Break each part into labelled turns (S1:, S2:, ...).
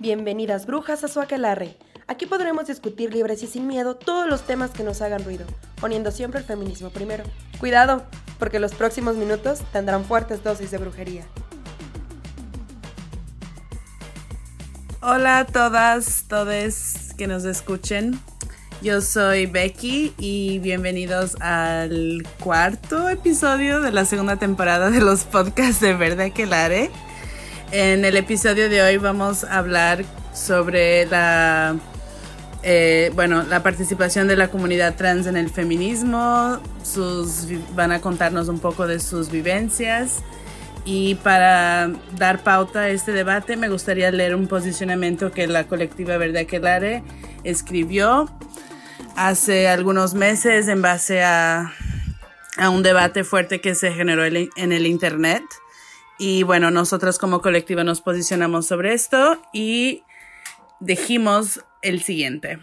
S1: Bienvenidas brujas a su aquelarre. Aquí podremos discutir libres y sin miedo todos los temas que nos hagan ruido, poniendo siempre el feminismo primero. Cuidado, porque los próximos minutos tendrán fuertes dosis de brujería.
S2: Hola a todas, todos que nos escuchen. Yo soy Becky y bienvenidos al cuarto episodio de la segunda temporada de los podcasts de Verde Aquelare. En el episodio de hoy vamos a hablar sobre la, eh, bueno, la participación de la comunidad trans en el feminismo. Sus, van a contarnos un poco de sus vivencias. Y para dar pauta a este debate, me gustaría leer un posicionamiento que la colectiva Verde Aquelare escribió hace algunos meses en base a, a un debate fuerte que se generó en el Internet. Y bueno, nosotras como colectiva nos posicionamos sobre esto y dijimos el siguiente.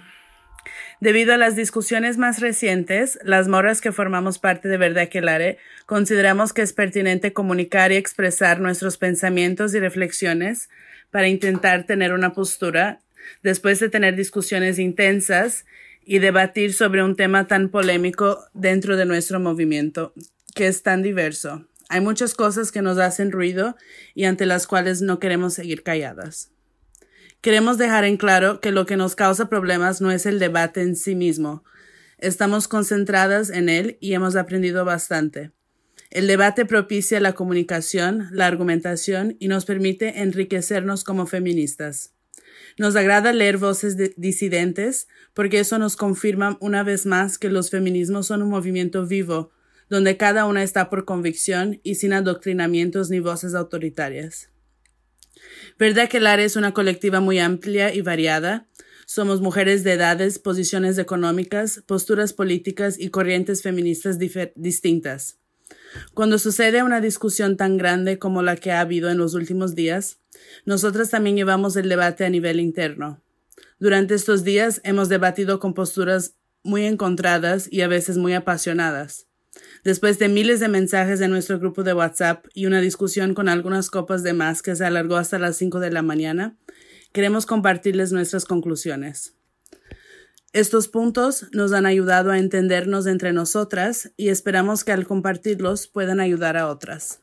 S2: Debido a las discusiones más recientes, las moras que formamos parte de Verde Aquelare consideramos que es pertinente comunicar y expresar nuestros pensamientos y reflexiones para intentar tener una postura después de tener discusiones intensas y debatir sobre un tema tan polémico dentro de nuestro movimiento, que es tan diverso. Hay muchas cosas que nos hacen ruido y ante las cuales no queremos seguir calladas. Queremos dejar en claro que lo que nos causa problemas no es el debate en sí mismo. Estamos concentradas en él y hemos aprendido bastante. El debate propicia la comunicación, la argumentación y nos permite enriquecernos como feministas. Nos agrada leer voces disidentes porque eso nos confirma una vez más que los feminismos son un movimiento vivo, donde cada una está por convicción y sin adoctrinamientos ni voces autoritarias. Verdad que Lara es una colectiva muy amplia y variada. Somos mujeres de edades, posiciones económicas, posturas políticas y corrientes feministas distintas. Cuando sucede una discusión tan grande como la que ha habido en los últimos días, nosotras también llevamos el debate a nivel interno. Durante estos días hemos debatido con posturas muy encontradas y a veces muy apasionadas. Después de miles de mensajes en nuestro grupo de WhatsApp y una discusión con algunas copas de más que se alargó hasta las 5 de la mañana, queremos compartirles nuestras conclusiones. Estos puntos nos han ayudado a entendernos entre nosotras y esperamos que al compartirlos puedan ayudar a otras.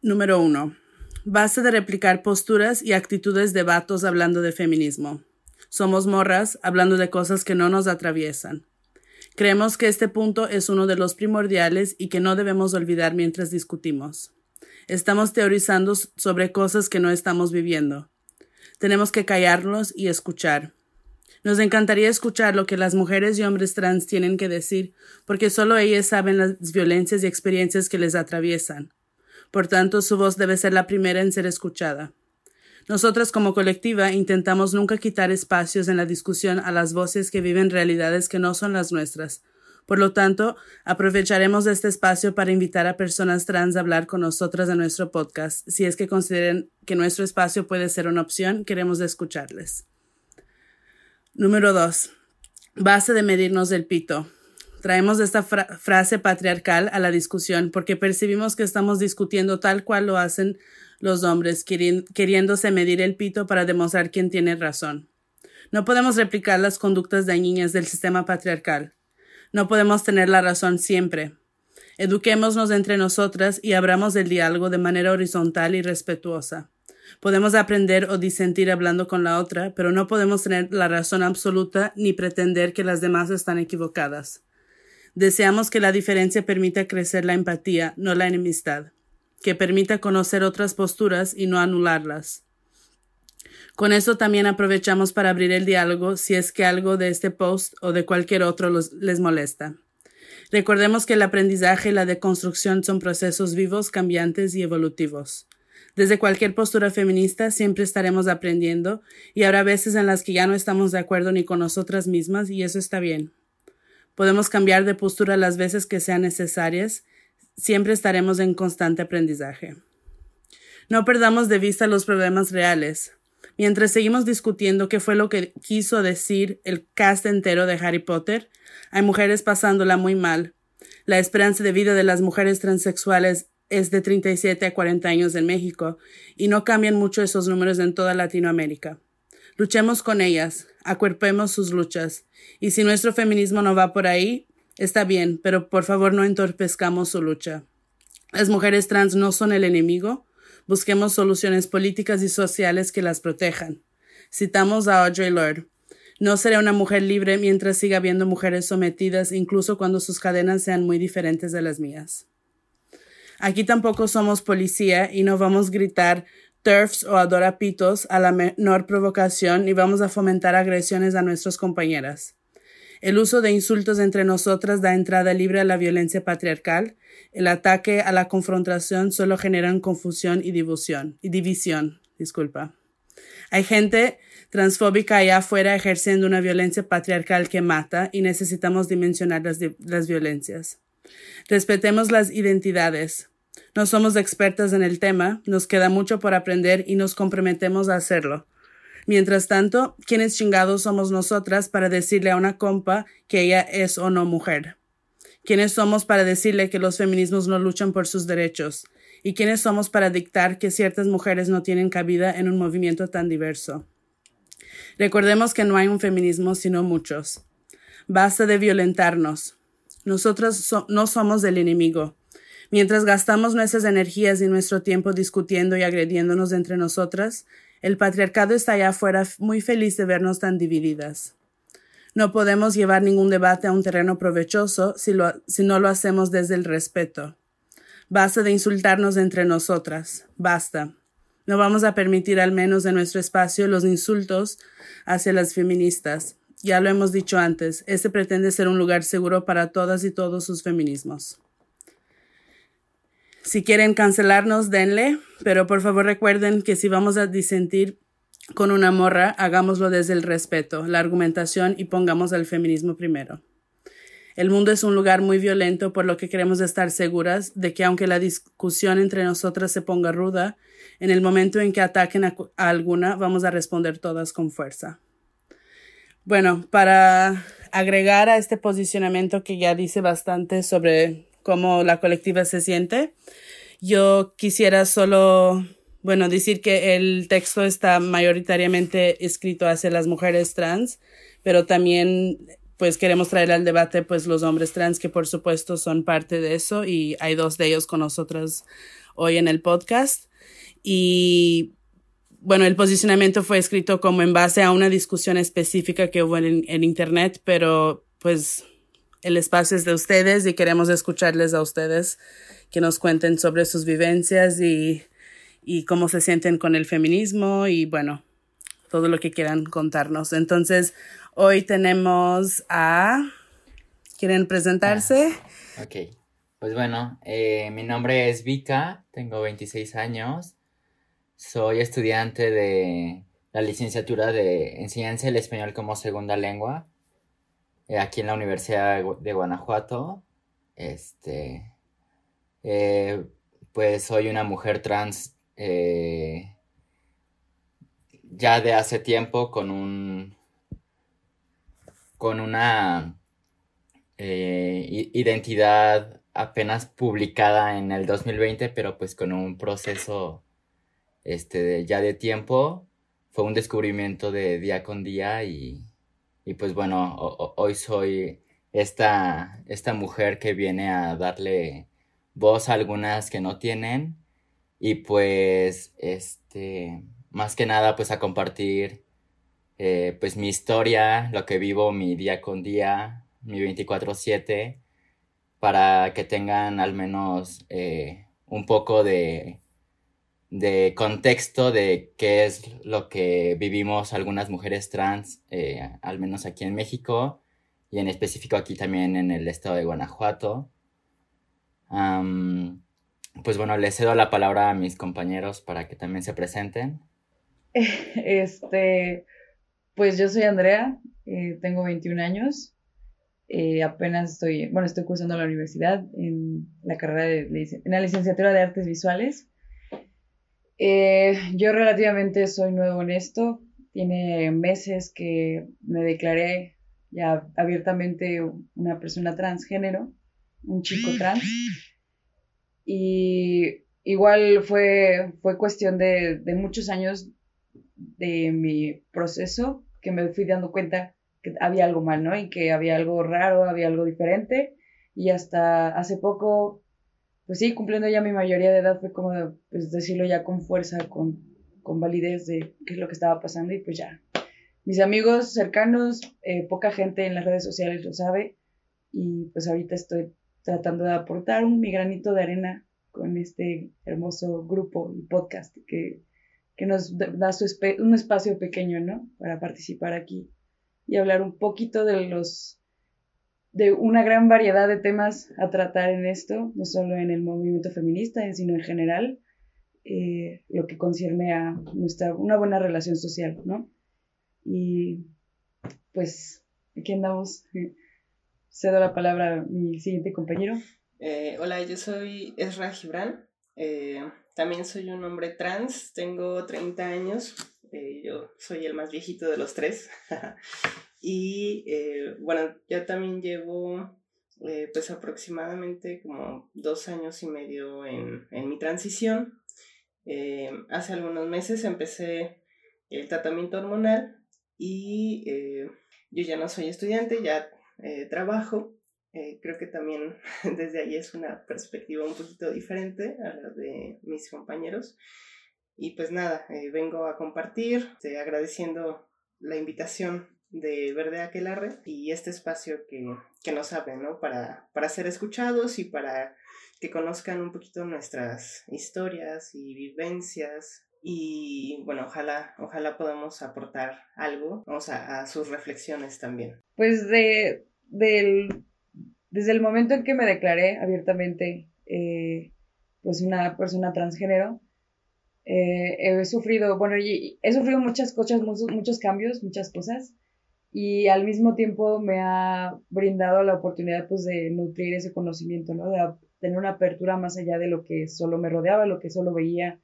S2: Número 1. Base de replicar posturas y actitudes de vatos hablando de feminismo. Somos morras hablando de cosas que no nos atraviesan. Creemos que este punto es uno de los primordiales y que no debemos olvidar mientras discutimos. Estamos teorizando sobre cosas que no estamos viviendo. Tenemos que callarlos y escuchar. Nos encantaría escuchar lo que las mujeres y hombres trans tienen que decir, porque solo ellas saben las violencias y experiencias que les atraviesan. Por tanto, su voz debe ser la primera en ser escuchada. Nosotras como colectiva intentamos nunca quitar espacios en la discusión a las voces que viven realidades que no son las nuestras. Por lo tanto, aprovecharemos este espacio para invitar a personas trans a hablar con nosotras en nuestro podcast. Si es que consideren que nuestro espacio puede ser una opción, queremos escucharles. Número 2. Base de medirnos del pito. Traemos esta frase patriarcal a la discusión porque percibimos que estamos discutiendo tal cual lo hacen los hombres queriéndose medir el pito para demostrar quién tiene razón. No podemos replicar las conductas dañinas del sistema patriarcal. No podemos tener la razón siempre. Eduquémonos entre nosotras y abramos el diálogo de manera horizontal y respetuosa. Podemos aprender o disentir hablando con la otra, pero no podemos tener la razón absoluta ni pretender que las demás están equivocadas. Deseamos que la diferencia permita crecer la empatía, no la enemistad que permita conocer otras posturas y no anularlas. Con eso también aprovechamos para abrir el diálogo si es que algo de este post o de cualquier otro les molesta. Recordemos que el aprendizaje y la deconstrucción son procesos vivos, cambiantes y evolutivos. Desde cualquier postura feminista siempre estaremos aprendiendo y habrá veces en las que ya no estamos de acuerdo ni con nosotras mismas y eso está bien. Podemos cambiar de postura las veces que sean necesarias siempre estaremos en constante aprendizaje. No perdamos de vista los problemas reales. Mientras seguimos discutiendo qué fue lo que quiso decir el cast entero de Harry Potter, hay mujeres pasándola muy mal. La esperanza de vida de las mujeres transexuales es de 37 a 40 años en México y no cambian mucho esos números en toda Latinoamérica. Luchemos con ellas, acuerpemos sus luchas, y si nuestro feminismo no va por ahí, está bien, pero por favor no entorpezcamos su lucha. Las mujeres trans no son el enemigo, busquemos soluciones políticas y sociales que las protejan. Citamos a Audre Lorde. No seré una mujer libre mientras siga habiendo mujeres sometidas, incluso cuando sus cadenas sean muy diferentes de las mías. Aquí tampoco somos policía y no vamos a gritar turfs o adorapitos a la menor provocación ni vamos a fomentar agresiones a nuestras compañeras. El uso de insultos entre nosotras da entrada libre a la violencia patriarcal. El ataque a la confrontación solo generan confusión y división. Disculpa. Hay gente transfóbica allá afuera ejerciendo una violencia patriarcal que mata y necesitamos dimensionar las, las violencias. Respetemos las identidades. No somos expertas en el tema, nos queda mucho por aprender y nos comprometemos a hacerlo. Mientras tanto, ¿quiénes chingados somos nosotras para decirle a una compa que ella es o no mujer? ¿Quiénes somos para decirle que los feminismos no luchan por sus derechos? ¿Y quiénes somos para dictar que ciertas mujeres no tienen cabida en un movimiento tan diverso? Recordemos que no hay un feminismo sino muchos. Basta de violentarnos. Nosotras no somos del enemigo. Mientras gastamos nuestras energías y nuestro tiempo discutiendo y agrediéndonos entre nosotras, el patriarcado está allá afuera muy feliz de vernos tan divididas. No podemos llevar ningún debate a un terreno provechoso si, no lo hacemos desde el respeto. Basta de insultarnos entre nosotras. Basta. No vamos a permitir al menos en nuestro espacio los insultos hacia las feministas. Ya lo hemos dicho antes, este pretende ser un lugar seguro para todas y todos sus feminismos. Si quieren cancelarnos, denle, pero por favor recuerden que si vamos a disentir con una morra, hagámoslo desde el respeto, la argumentación y pongamos al feminismo primero. El mundo es un lugar muy violento, por lo que queremos estar seguras de que aunque la discusión entre nosotras se ponga ruda, en el momento en que ataquen a, alguna, vamos a responder todas con fuerza. Bueno, para agregar a este posicionamiento que ya dice bastante sobre cómo la colectiva se siente, yo quisiera solo, bueno, decir que el texto está mayoritariamente escrito hacia las mujeres trans, pero también pues queremos traer al debate pues los hombres trans que por supuesto son parte de eso y hay dos de ellos con nosotros hoy en el podcast. Y bueno, el posicionamiento fue escrito como en base a una discusión específica que hubo en, en internet, pero pues el espacio es de ustedes y queremos escucharles a ustedes que nos cuenten sobre sus vivencias y, y cómo se sienten con el feminismo y bueno, todo lo que quieran contarnos. Entonces, Hoy tenemos a... ¿Quieren presentarse?
S3: Ah, ok. Pues bueno, eh, mi nombre es Vika, tengo 26 años, soy estudiante de la licenciatura de enseñanza del español como segunda lengua aquí en la Universidad de Guanajuato. Este, eh, pues soy una mujer trans ya de hace tiempo con un con una eh, identidad apenas publicada en el 2020, pero pues con un proceso este, ya de tiempo. Fue un descubrimiento de día con día y, pues bueno, hoy soy esta, esta mujer que viene a darle voz a algunas que no tienen y pues este más que nada pues a compartir eh, pues mi historia, lo que vivo mi día con día, mi 24/7, para que tengan al menos eh, un poco de, de contexto de qué es lo que vivimos algunas mujeres trans, eh, al menos aquí en México y en específico aquí también en el estado de Guanajuato. pues bueno, les cedo la palabra a mis compañeros para que también se presenten.
S4: Este, pues yo soy Andrea, eh, tengo 21 años, eh, apenas estoy, bueno, estoy cursando la universidad en la carrera de, en la licenciatura de artes visuales. Eh, yo relativamente soy nuevo en esto, tiene meses que me declaré ya abiertamente una persona transgénero, un chico trans. Y igual fue, fue cuestión de, de muchos años de mi proceso que me fui dando cuenta que había algo mal, ¿no? Y que había algo raro, había algo diferente. Y hasta hace poco, pues sí, cumpliendo ya mi mayoría de edad, fue como pues, decirlo ya con fuerza, con, con validez de qué es lo que estaba pasando y pues ya. Mis amigos cercanos, eh, poca gente en las redes sociales lo sabe y pues ahorita estoy tratando de aportar un mi granito de arena con este hermoso grupo y podcast que, que nos da su un espacio pequeño, ¿no? Para participar aquí y hablar un poquito de los de una gran variedad de temas a tratar en esto, no solo en el movimiento feminista, sino en general, eh, lo que concierne a nuestra, una buena relación social, ¿no? Y pues aquí andamos. Cedo la palabra a mi siguiente compañero.
S5: Eh, hola, yo soy Esra Gibran. Eh, también soy un hombre trans, tengo 30 años. Eh, yo soy el más viejito de los tres. y bueno, yo también llevo pues aproximadamente como dos años y medio en, en mi transición. hace algunos meses empecé el tratamiento hormonal y yo ya no soy estudiante, ya trabajo eh, creo que también desde ahí es una perspectiva un poquito diferente a la de mis compañeros. Y pues nada, eh, vengo a compartir, agradeciendo la invitación de Verde Aquelarre y este espacio que, que nos abre, ¿no? Para, para ser escuchados y para que conozcan un poquito nuestras historias y vivencias. Y bueno, ojalá, ojalá podamos aportar algo, vamos a, sus reflexiones también.
S4: Pues de, del desde el momento en que me declaré abiertamente eh, pues una persona transgénero, eh, he sufrido, bueno, he sufrido muchas cosas, muchos, cambios, muchas cosas, y al mismo tiempo me ha brindado la oportunidad pues de nutrir ese conocimiento, ¿no? De tener una apertura más allá de lo que solo me rodeaba, lo que solo veía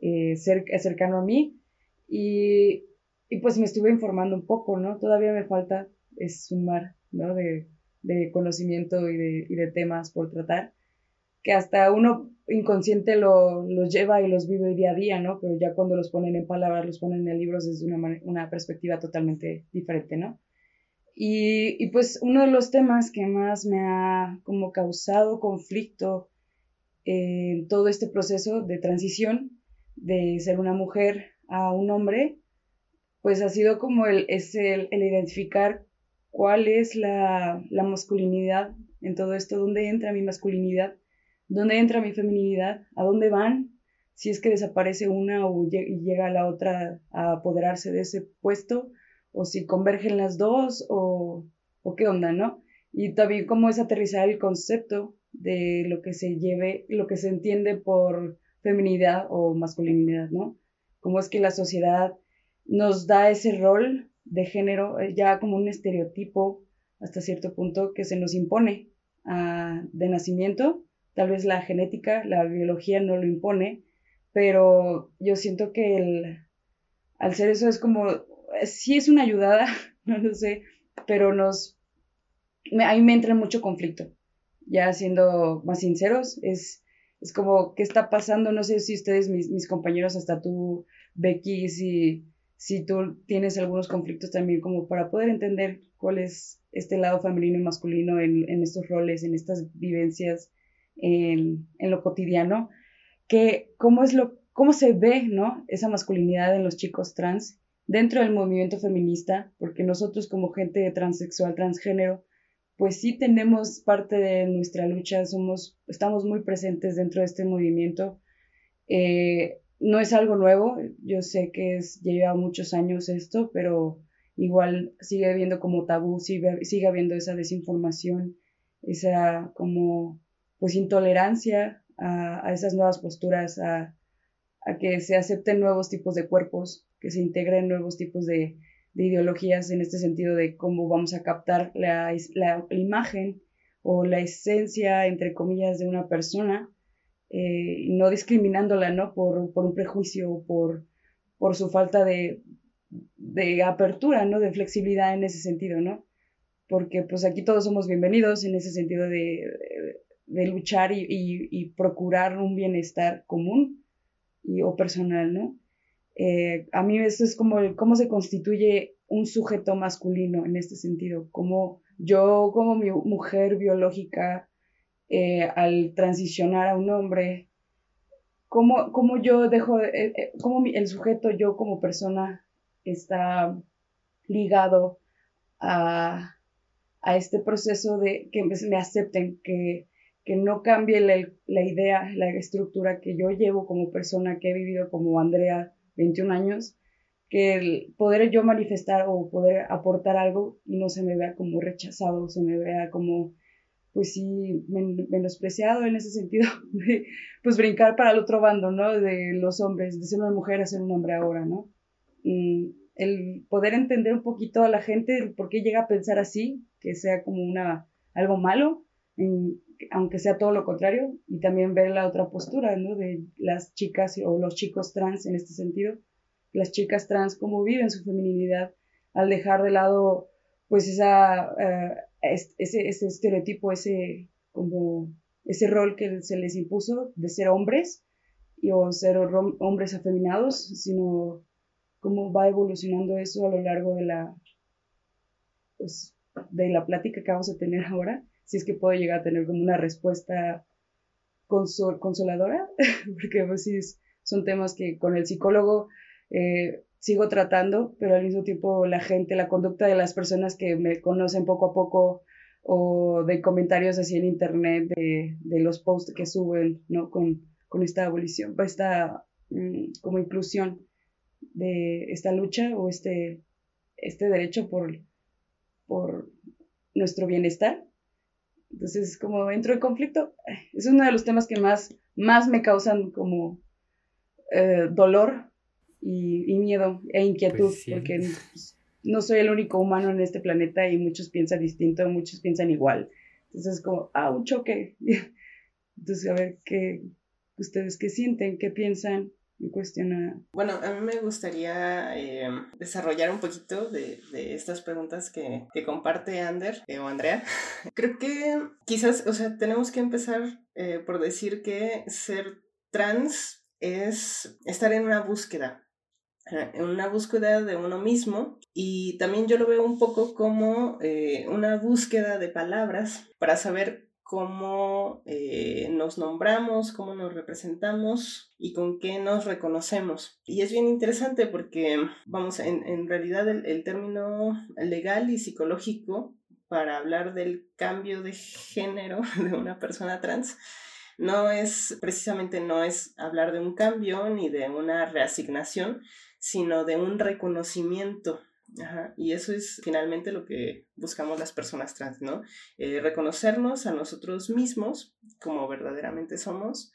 S4: eh, cercano a mí, y, y, pues me estuve informando un poco, ¿no? Todavía me falta, es un mar, ¿no? De, de conocimiento y de, y de temas por tratar, que hasta uno inconsciente lo, los lleva y los vive día a día, ¿no? Pero ya cuando los ponen en palabras, los ponen en libros desde una, una perspectiva totalmente diferente, ¿no? Y, y, pues uno de los temas que más me ha como causado conflicto en todo este proceso de transición de ser una mujer a un hombre, pues ha sido como el, es el, el identificar cuál es la, masculinidad en todo esto, dónde entra mi masculinidad, dónde entra mi feminidad, a dónde van, si es que desaparece una o llega la otra a apoderarse de ese puesto, o si convergen las dos, o, o qué onda, ¿no? Y también cómo es aterrizar el concepto de lo que se lleve, lo que se entiende por feminidad o masculinidad, ¿no? Cómo es que la sociedad nos da ese rol de género eh, ya como un estereotipo hasta cierto punto que se nos impone ah, de nacimiento. Tal vez la genética, la biología no lo impone, pero yo siento que el, al ser eso es como, sí es una ayudada, no lo sé, pero nos, ahí me entra mucho conflicto. Ya siendo más sinceros, es, es como, ¿qué está pasando? No sé si ustedes, mis, mis compañeros, hasta tú, Becky, si si tú tienes algunos conflictos también como para poder entender cuál es este lado femenino y masculino en, estos roles, en estas vivencias, en, lo cotidiano, que cómo es lo, cómo se ve, ¿no? Esa masculinidad en los chicos trans dentro del movimiento feminista, porque nosotros como gente transexual, transgénero, pues sí tenemos parte de nuestra lucha, somos, estamos muy presentes dentro de este movimiento. Eh, no es algo nuevo, yo sé que es, lleva muchos años esto, pero igual sigue habiendo como tabú, sigue, sigue habiendo esa desinformación, esa como pues intolerancia a, esas nuevas posturas, a, que se acepten nuevos tipos de cuerpos, que se integren nuevos tipos de, ideologías en este sentido de cómo vamos a captar la, la imagen o la esencia, entre comillas, de una persona eh, no discriminándola, ¿no? Por, un prejuicio, por, por su falta de, de apertura, ¿no? De flexibilidad en ese sentido, ¿no? Porque pues aquí todos somos bienvenidos en ese sentido de, de luchar y, y, procurar un bienestar común y, o personal, ¿no? Eh, a mí eso es como cómo se constituye un sujeto masculino en este sentido, como yo como mi mujer biológica eh, al transicionar a un hombre, cómo, cómo yo dejo, eh, eh, cómo el sujeto yo como persona está ligado a, a este proceso de que me acepten, que, que no cambie la, la, idea, la estructura que yo llevo como persona que he vivido como Andrea 21 años, que el poder yo manifestar o poder aportar algo y no se me vea como rechazado, se me vea como, pues sí, menospreciado en ese sentido, pues brincar para el otro bando, ¿no? De los hombres, de ser una mujer a ser un hombre ahora, ¿no? el poder entender un poquito a la gente por qué llega a pensar así, que sea como una, algo malo, aunque sea todo lo contrario, y también ver la otra postura, ¿no? De las chicas o los chicos trans en este sentido, las chicas trans, cómo viven su feminidad al dejar de lado, pues, esa, eh, ese, ese estereotipo, ese, como, ese rol que se les impuso de ser hombres, y o ser hombres afeminados, sino cómo va evolucionando eso a lo largo de la, pues, de la plática que vamos a tener ahora, si es que puedo llegar a tener como una respuesta consoladora, porque pues sí, son temas que con el psicólogo eh, sigo tratando, pero al mismo tiempo la gente, la conducta de las personas que me conocen poco a poco o de comentarios así en internet, de, de los posts que suben, ¿no? Con, con esta abolición, esta mm, como inclusión de esta lucha o este, este derecho por, por nuestro bienestar. Entonces, como entro en conflicto, es uno de los temas que más, más me causan como eh, dolor y, miedo e inquietud, pues porque pues, no soy el único humano en este planeta y muchos piensan distinto, muchos piensan igual. Entonces, como, ah, un choque. Entonces, a ver, ¿qué, ustedes qué sienten, qué piensan?
S5: Bueno, a mí me gustaría eh, desarrollar un poquito de, estas preguntas que, comparte Ander eh, o Andrea. Creo que quizás, o sea, tenemos que empezar eh, por decir que ser trans es estar en una búsqueda, en una búsqueda de uno mismo y también yo lo veo un poco como una búsqueda de palabras para saber cómo eh, nos nombramos, cómo nos representamos y con qué nos reconocemos. Y es bien interesante porque, vamos, en, realidad el, el, término legal y psicológico para hablar del cambio de género de una persona trans no es precisamente no es hablar de un cambio ni de una reasignación, sino de un reconocimiento Ajá, y eso es finalmente lo que buscamos las personas trans, ¿no? Eh, reconocernos a nosotros mismos como verdaderamente somos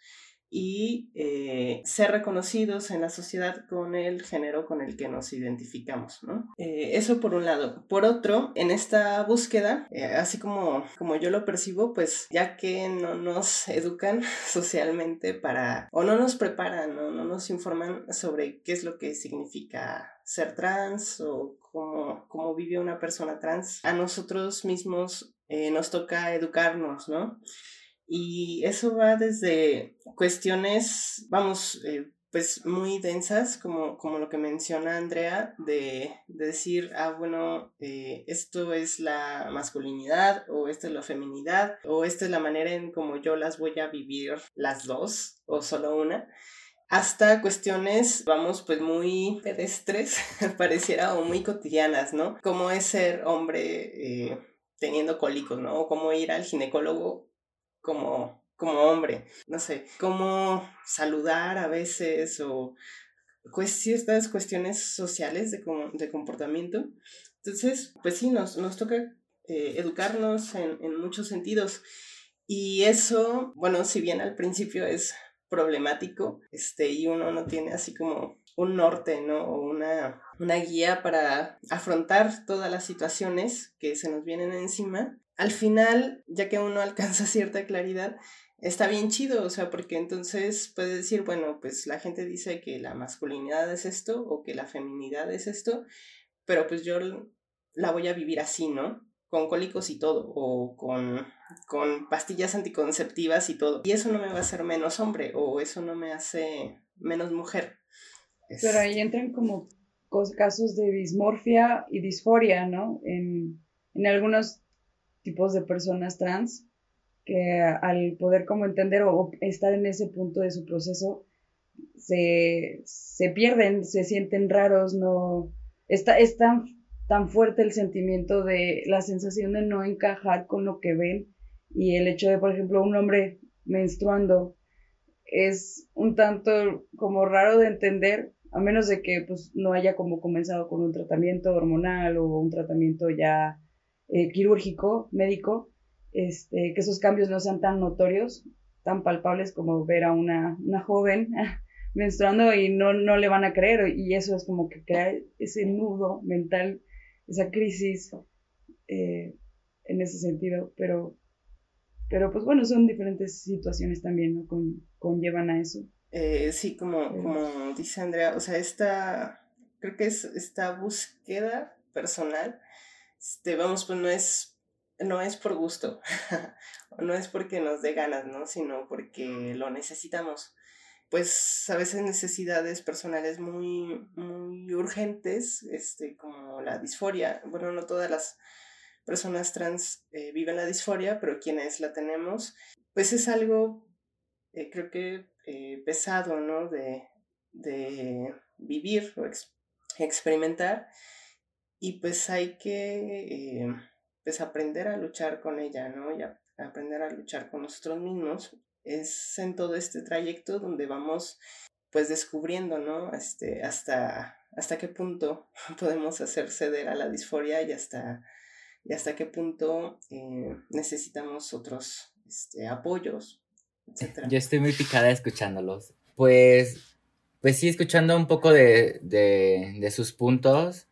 S5: y eh, ser reconocidos en la sociedad con el género con el que nos identificamos, ¿no? Eh, eso por un lado. Por otro, en esta búsqueda, eh, así como, como yo lo percibo, pues ya que no nos educan socialmente para, o no nos preparan, ¿no? no nos informan sobre qué es lo que significa ser trans o cómo, cómo vive una persona trans, a nosotros mismos nos toca educarnos, ¿no? Y eso va desde cuestiones, vamos, eh, pues muy densas, como, como lo que menciona Andrea, de, decir, ah, bueno, eh, esto es la masculinidad, o esta es la feminidad, o esta es la manera en como yo las voy a vivir las dos, o solo una hasta cuestiones, vamos, pues muy pedestres, pareciera, o muy cotidianas, ¿no? Cómo es ser hombre eh, teniendo cólicos, ¿no? O cómo ir al ginecólogo como, como hombre, no sé, cómo saludar a veces o pues ciertas cuestiones sociales de, de comportamiento. Entonces, pues sí, nos, nos toca eh, educarnos en, en muchos sentidos. Y eso, bueno, si bien al principio es problemático, este, y uno no tiene así como un norte, ¿no? O una, una guía para afrontar todas las situaciones que se nos vienen encima, al final, ya que uno alcanza cierta claridad, está bien chido, o sea, porque entonces puede decir, bueno, pues la gente dice que la masculinidad es esto o que la feminidad es esto, pero pues yo la voy a vivir así, ¿no? con cólicos y todo, o con, con pastillas anticonceptivas y todo. Y eso no me va a hacer menos hombre, o eso no me hace menos mujer.
S4: Pero ahí entran como casos de dismorfia y disforia, ¿no? En, en algunos tipos de personas trans que al poder como entender o estar en ese punto de su proceso, se, se pierden, se sienten raros, no... Está, es tan, tan fuerte el sentimiento de la sensación de no encajar con lo que ven y el hecho de, por ejemplo, un hombre menstruando es un tanto como raro de entender, a menos de que pues no haya como comenzado con un tratamiento hormonal o un tratamiento ya eh, quirúrgico, médico, este, que esos cambios no sean tan notorios, tan palpables como ver a una, una joven menstruando y no, no le van a creer y eso es como que crea ese nudo mental, esa crisis eh, en ese sentido, pero, pero pues bueno, son diferentes situaciones también, ¿no? Con, conllevan a eso.
S5: Eh, sí, como, como dice Andrea, o sea, esta, creo que es esta búsqueda personal, este, vamos, pues no es no es por gusto, no es porque nos dé ganas, ¿no? Sino porque lo necesitamos. Pues a veces necesidades personales muy, muy urgentes, este, como la disforia. Bueno, no todas las personas trans eh, viven la disforia, pero quienes la tenemos, pues es algo, eh, creo que eh, pesado, ¿no? De, de vivir o experimentar. Y pues hay que pues aprender a luchar con ella, ¿no? Y aprender a luchar con nosotros mismos. Es en todo este trayecto donde vamos pues descubriendo, ¿no? Este, hasta, hasta qué punto podemos hacer ceder a la disforia y hasta, y hasta qué punto eh, necesitamos otros este, apoyos, etc.
S3: Yo estoy muy picada escuchándolos. Pues, pues sí, escuchando un poco de, de, de sus puntos,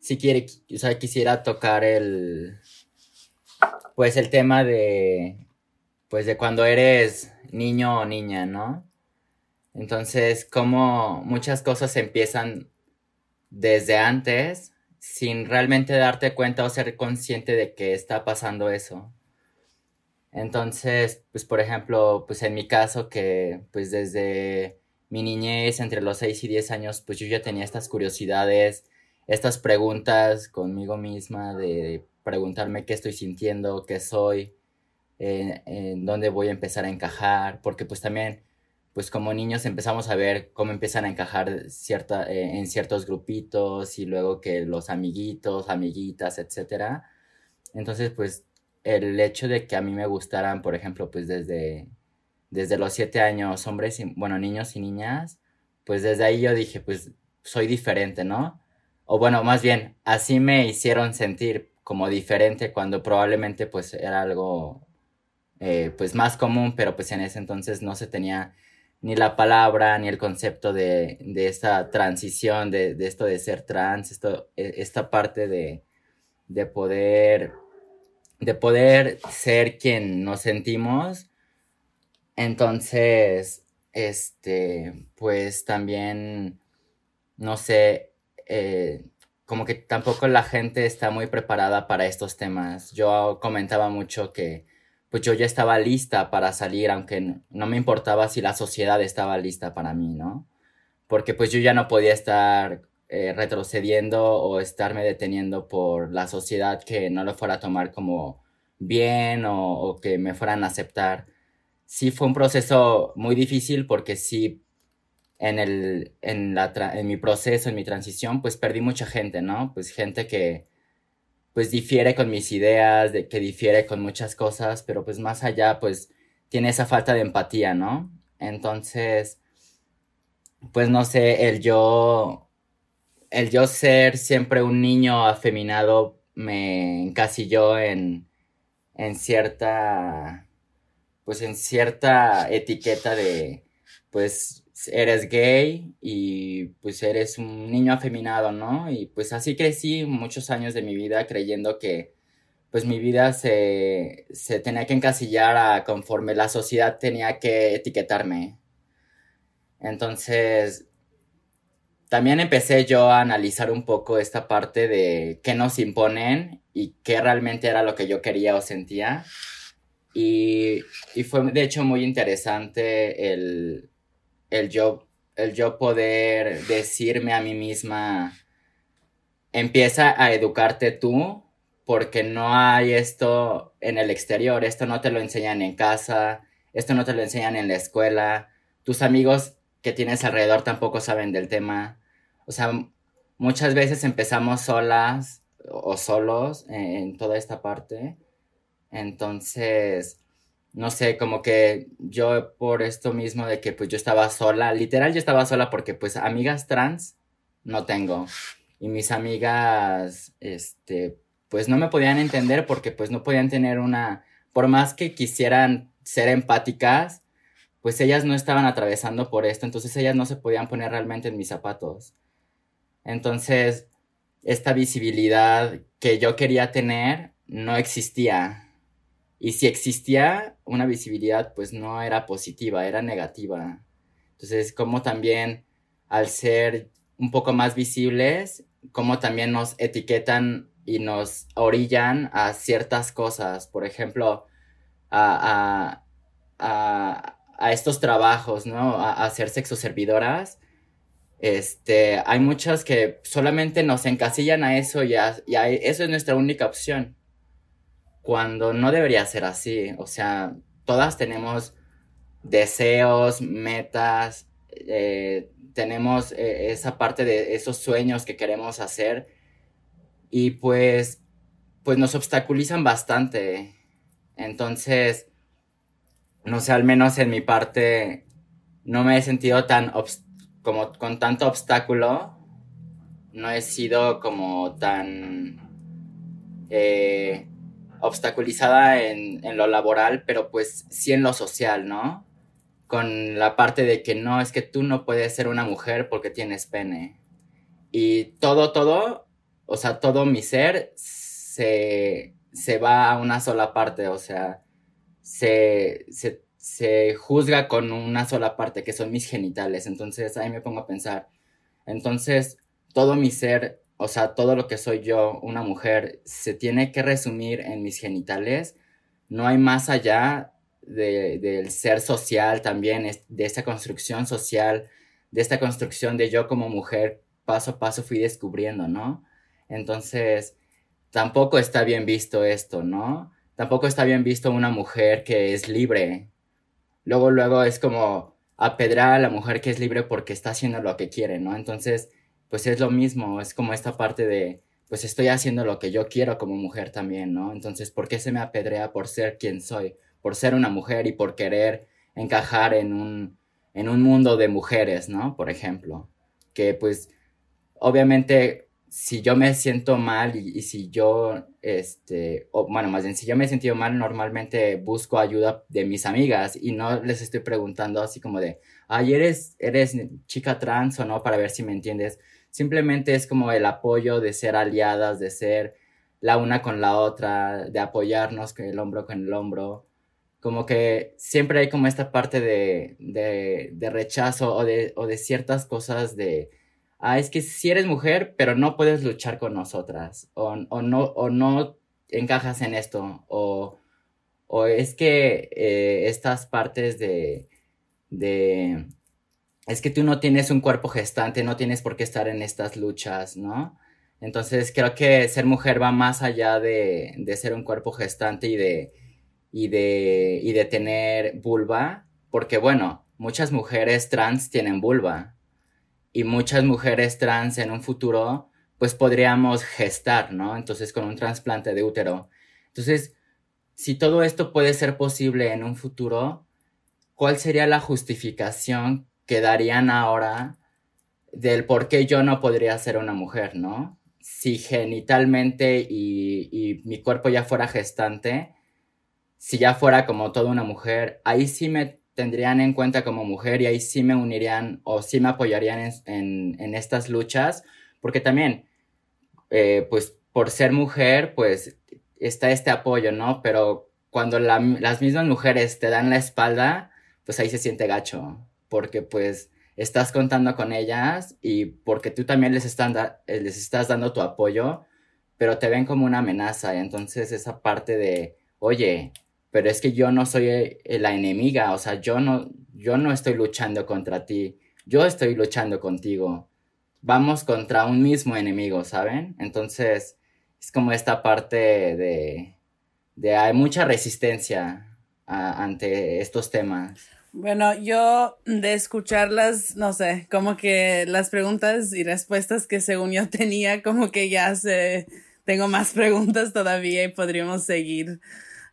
S3: si quiere, o sea, quisiera tocar el, pues el tema de, pues de cuando eres niño o niña, ¿no? Entonces, como muchas cosas empiezan desde antes sin realmente darte cuenta o ser consciente de que está pasando eso. Entonces, pues por ejemplo, pues en mi caso que pues desde mi niñez, entre los 6 y 10 años, pues yo ya tenía estas curiosidades, estas preguntas conmigo misma de preguntarme qué estoy sintiendo, qué soy, en dónde voy a empezar a encajar, porque pues también, pues como niños empezamos a ver cómo empiezan a encajar cierta, eh, en ciertos grupitos y luego que los amiguitos, amiguitas, etcétera. Entonces, pues el hecho de que a mí me gustaran, por ejemplo, pues desde, desde los siete años, hombres, y, bueno, niños y niñas, pues desde ahí yo dije, pues soy diferente, ¿no? O bueno, más bien, así me hicieron sentir, como diferente cuando probablemente pues era algo eh, pues más común, pero pues en ese entonces no se tenía ni la palabra ni el concepto de, de esta transición, de, de, esto de ser trans, esto, e, esta parte de, de poder de poder ser quien nos sentimos. Entonces, este, pues también, no sé, eh, como que tampoco la gente está muy preparada para estos temas. Yo comentaba mucho que pues yo ya estaba lista para salir, aunque no me importaba si la sociedad estaba lista para mí, ¿no? Porque pues yo ya no podía estar eh, retrocediendo o estarme deteniendo por la sociedad que no lo fuera a tomar como bien o, o que me fueran a aceptar. Sí fue un proceso muy difícil porque sí en, el, en, la en mi proceso, en mi transición, pues perdí mucha gente, ¿no? Pues gente que pues difiere con mis ideas, de, que difiere con muchas cosas, pero pues más allá, pues tiene esa falta de empatía, ¿no? Entonces, pues no sé, el yo, el yo ser siempre un niño afeminado me encasilló en, en cierta, pues en cierta etiqueta de, pues eres gay y pues eres un niño afeminado, ¿no? Y pues así crecí muchos años de mi vida creyendo que pues mi vida se, se tenía que encasillar a conforme la sociedad tenía que etiquetarme. Entonces, también empecé yo a analizar un poco esta parte de qué nos imponen y qué realmente era lo que yo quería o sentía. Y, y fue de hecho muy interesante el, el, yo, el yo poder decirme a mí misma, empieza a educarte tú, porque no hay esto en el exterior, esto no te lo enseñan en casa, esto no te lo enseñan en la escuela, tus amigos que tienes alrededor tampoco saben del tema. O sea, muchas veces empezamos solas o solos en toda esta parte. Entonces, no sé, como que yo por esto mismo de que pues yo estaba sola, literal yo estaba sola porque pues amigas trans no tengo. Y mis amigas, este, pues no me podían entender porque pues no podían tener una, por más que quisieran ser empáticas, pues ellas no estaban atravesando por esto, entonces ellas no se podían poner realmente en mis zapatos. Entonces, esta visibilidad que yo quería tener no existía. Y si existía una visibilidad, pues no era positiva, era negativa. Entonces, como también al ser un poco más visibles, como también nos etiquetan y nos orillan a ciertas cosas. Por ejemplo, a, a, a estos trabajos, ¿no? A, a ser sexoservidoras. Este, hay muchas que solamente nos encasillan a eso y, y eso es nuestra única opción. Cuando no debería ser así. O sea, todas tenemos deseos, metas, eh, tenemos eh, esa parte de esos sueños que queremos hacer y pues, pues nos obstaculizan bastante. Entonces, no sé, al menos en mi parte, no me he sentido tan, como con tanto obstáculo, no he sido como tan eh, obstaculizada en, en, lo laboral, pero pues sí en lo social, ¿no? Con la parte de que no, es que tú no puedes ser una mujer porque tienes pene. Y todo, todo, o sea, todo mi ser se, se va a una sola parte, o sea, se, se, juzga con una sola parte, que son mis genitales. Entonces ahí me pongo a pensar. Entonces, todo mi ser, o sea, todo lo que soy yo, una mujer, se tiene que resumir en mis genitales. No hay más allá del ser social también, de esta construcción social, de esta construcción de yo como mujer, paso a paso fui descubriendo, ¿no? Entonces, tampoco está bien visto esto, ¿no? tampoco está bien visto una mujer que es libre. Luego, luego es como apedrar a la mujer que es libre porque está haciendo lo que quiere, ¿no? Entonces, pues es lo mismo, es como esta parte de, pues estoy haciendo lo que yo quiero como mujer también, ¿no? Entonces, ¿por qué se me apedrea por ser quien soy? Por ser una mujer y por querer encajar en un, en un mundo de mujeres, ¿no? Por ejemplo, que pues obviamente si yo me siento mal y, si yo, este, o bueno, más bien, si yo me he sentido mal, normalmente busco ayuda de mis amigas y no les estoy preguntando así como de, ay, ¿eres, eres chica trans o no? Para ver si me entiendes. Simplemente es como el apoyo de ser aliadas, de ser la una con la otra, de apoyarnos con el hombro con el hombro. Como que siempre hay como esta parte de, de, de rechazo o de, o de ciertas cosas de ah, es que si eres mujer, pero no puedes luchar con nosotras, o, no, o no encajas en esto, o, o es que eh, estas partes de, de, es que tú no tienes un cuerpo gestante, no tienes por qué estar en estas luchas, ¿no? Entonces creo que ser mujer va más allá de, de ser un cuerpo gestante y de, y de, y de tener vulva, porque bueno, muchas mujeres trans tienen vulva, y muchas mujeres trans en un futuro, pues podríamos gestar, ¿no? Entonces con un trasplante de útero. Entonces, si todo esto puede ser posible en un futuro, ¿cuál sería la justificación que darían ahora del por qué yo no podría ser una mujer, ¿no? Si genitalmente y, y mi cuerpo ya fuera gestante, si ya fuera como toda una mujer, ahí sí me tendrían en cuenta como mujer y ahí sí me unirían o sí me apoyarían en, estas luchas, porque también, eh, pues por ser mujer, pues está este apoyo, ¿no? Pero cuando las mismas mujeres te dan la espalda, pues ahí se siente gacho, porque pues estás contando con ellas y porque tú también les, están les estás dando tu apoyo, pero te ven como una amenaza. Entonces esa parte de, oye, pero es que yo no soy eh, la enemiga, o sea, yo no, yo no estoy luchando contra ti, yo estoy luchando contigo. Vamos contra un mismo enemigo, ¿saben? Entonces es como esta parte de, de hay mucha resistencia ante estos temas.
S2: Bueno, yo de escucharlas, no sé, como que las preguntas y respuestas que según yo tenía, como que ya se, tengo más preguntas todavía y podríamos seguir